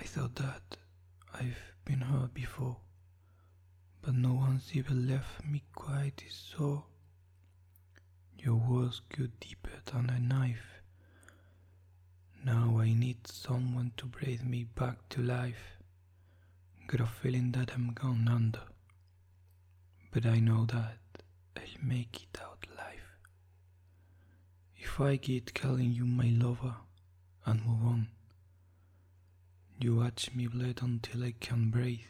I thought that I've been hurt before, but no one's ever left me quite so. Your words go deeper than a knife. Now I need someone to breathe me back to life. Got a feeling that I'm gone under, but I know that I'll make it out alive. If I get calling you my lover and move on, you watch me bleed until I can breathe,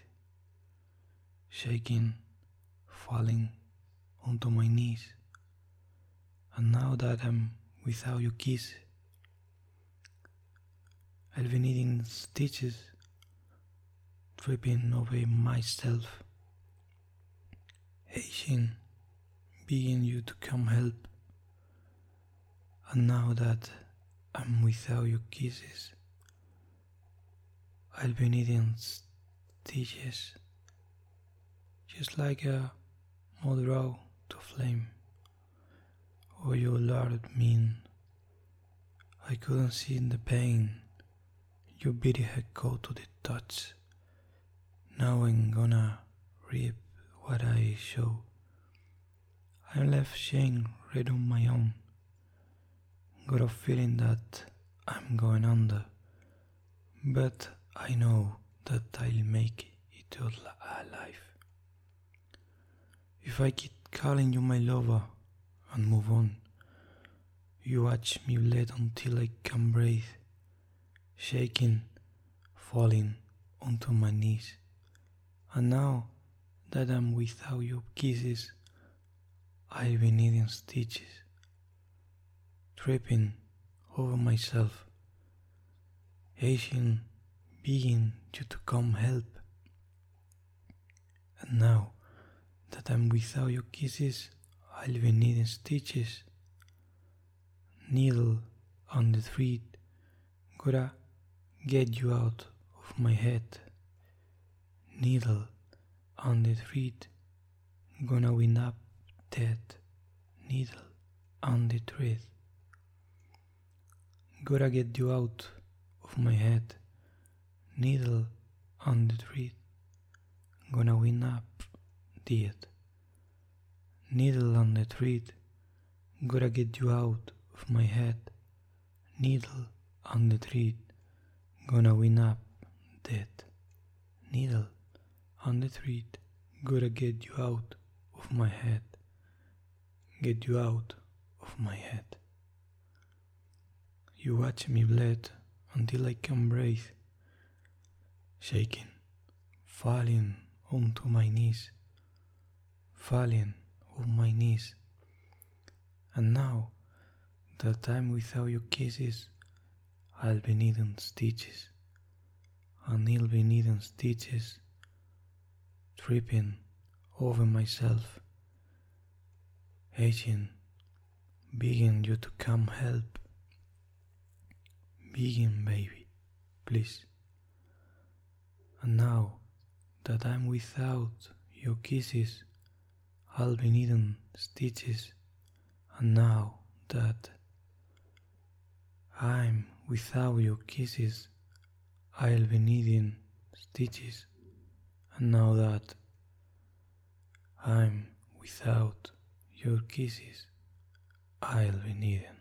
shaking, falling onto my knees. And now that I'm without your kiss, I'll be needing stitches, tripping over myself, aching, begging you to come help. And now that I'm without your kisses, I'll be needing stitches, just like a mold to flame. Oh, you Lord mean, I couldn't see in the pain your beauty had go to the touch. Now I'm gonna reap what I show. I'm left shame right on my own. Got a feeling that I'm going under, but I know that I'll make it all alive. If I keep calling you my lover and move on, you watch me bleed until I can breathe, shaking, falling onto my knees. And now that I'm without your kisses, I've been needing stitches, tripping over myself, aching begging you to come help. And now that I'm without your kisses, I'll be needing stitches. Needle on the thread, gotta get you out of my head. Needle on the thread, gonna wind up dead. Needle on the thread, gotta get you out of my head needle on the thread, gonna win up dead. Needle on the thread, gotta get you out of my head. Needle on the thread, gonna win up dead. Needle on the thread, gotta get you out of my head. Get you out of my head. You watch me bleed until I can breathe shaking, falling onto my knees, falling on my knees. And now that I'm without your kisses, I'll be needing stitches, and I'll be needing stitches, tripping over myself, aching, begging you to come help, begging, baby, please. And now that I'm without your kisses, I'll be needing stitches. And now that I'm without your kisses, I'll be needing stitches. And now that I'm without your kisses, I'll be needing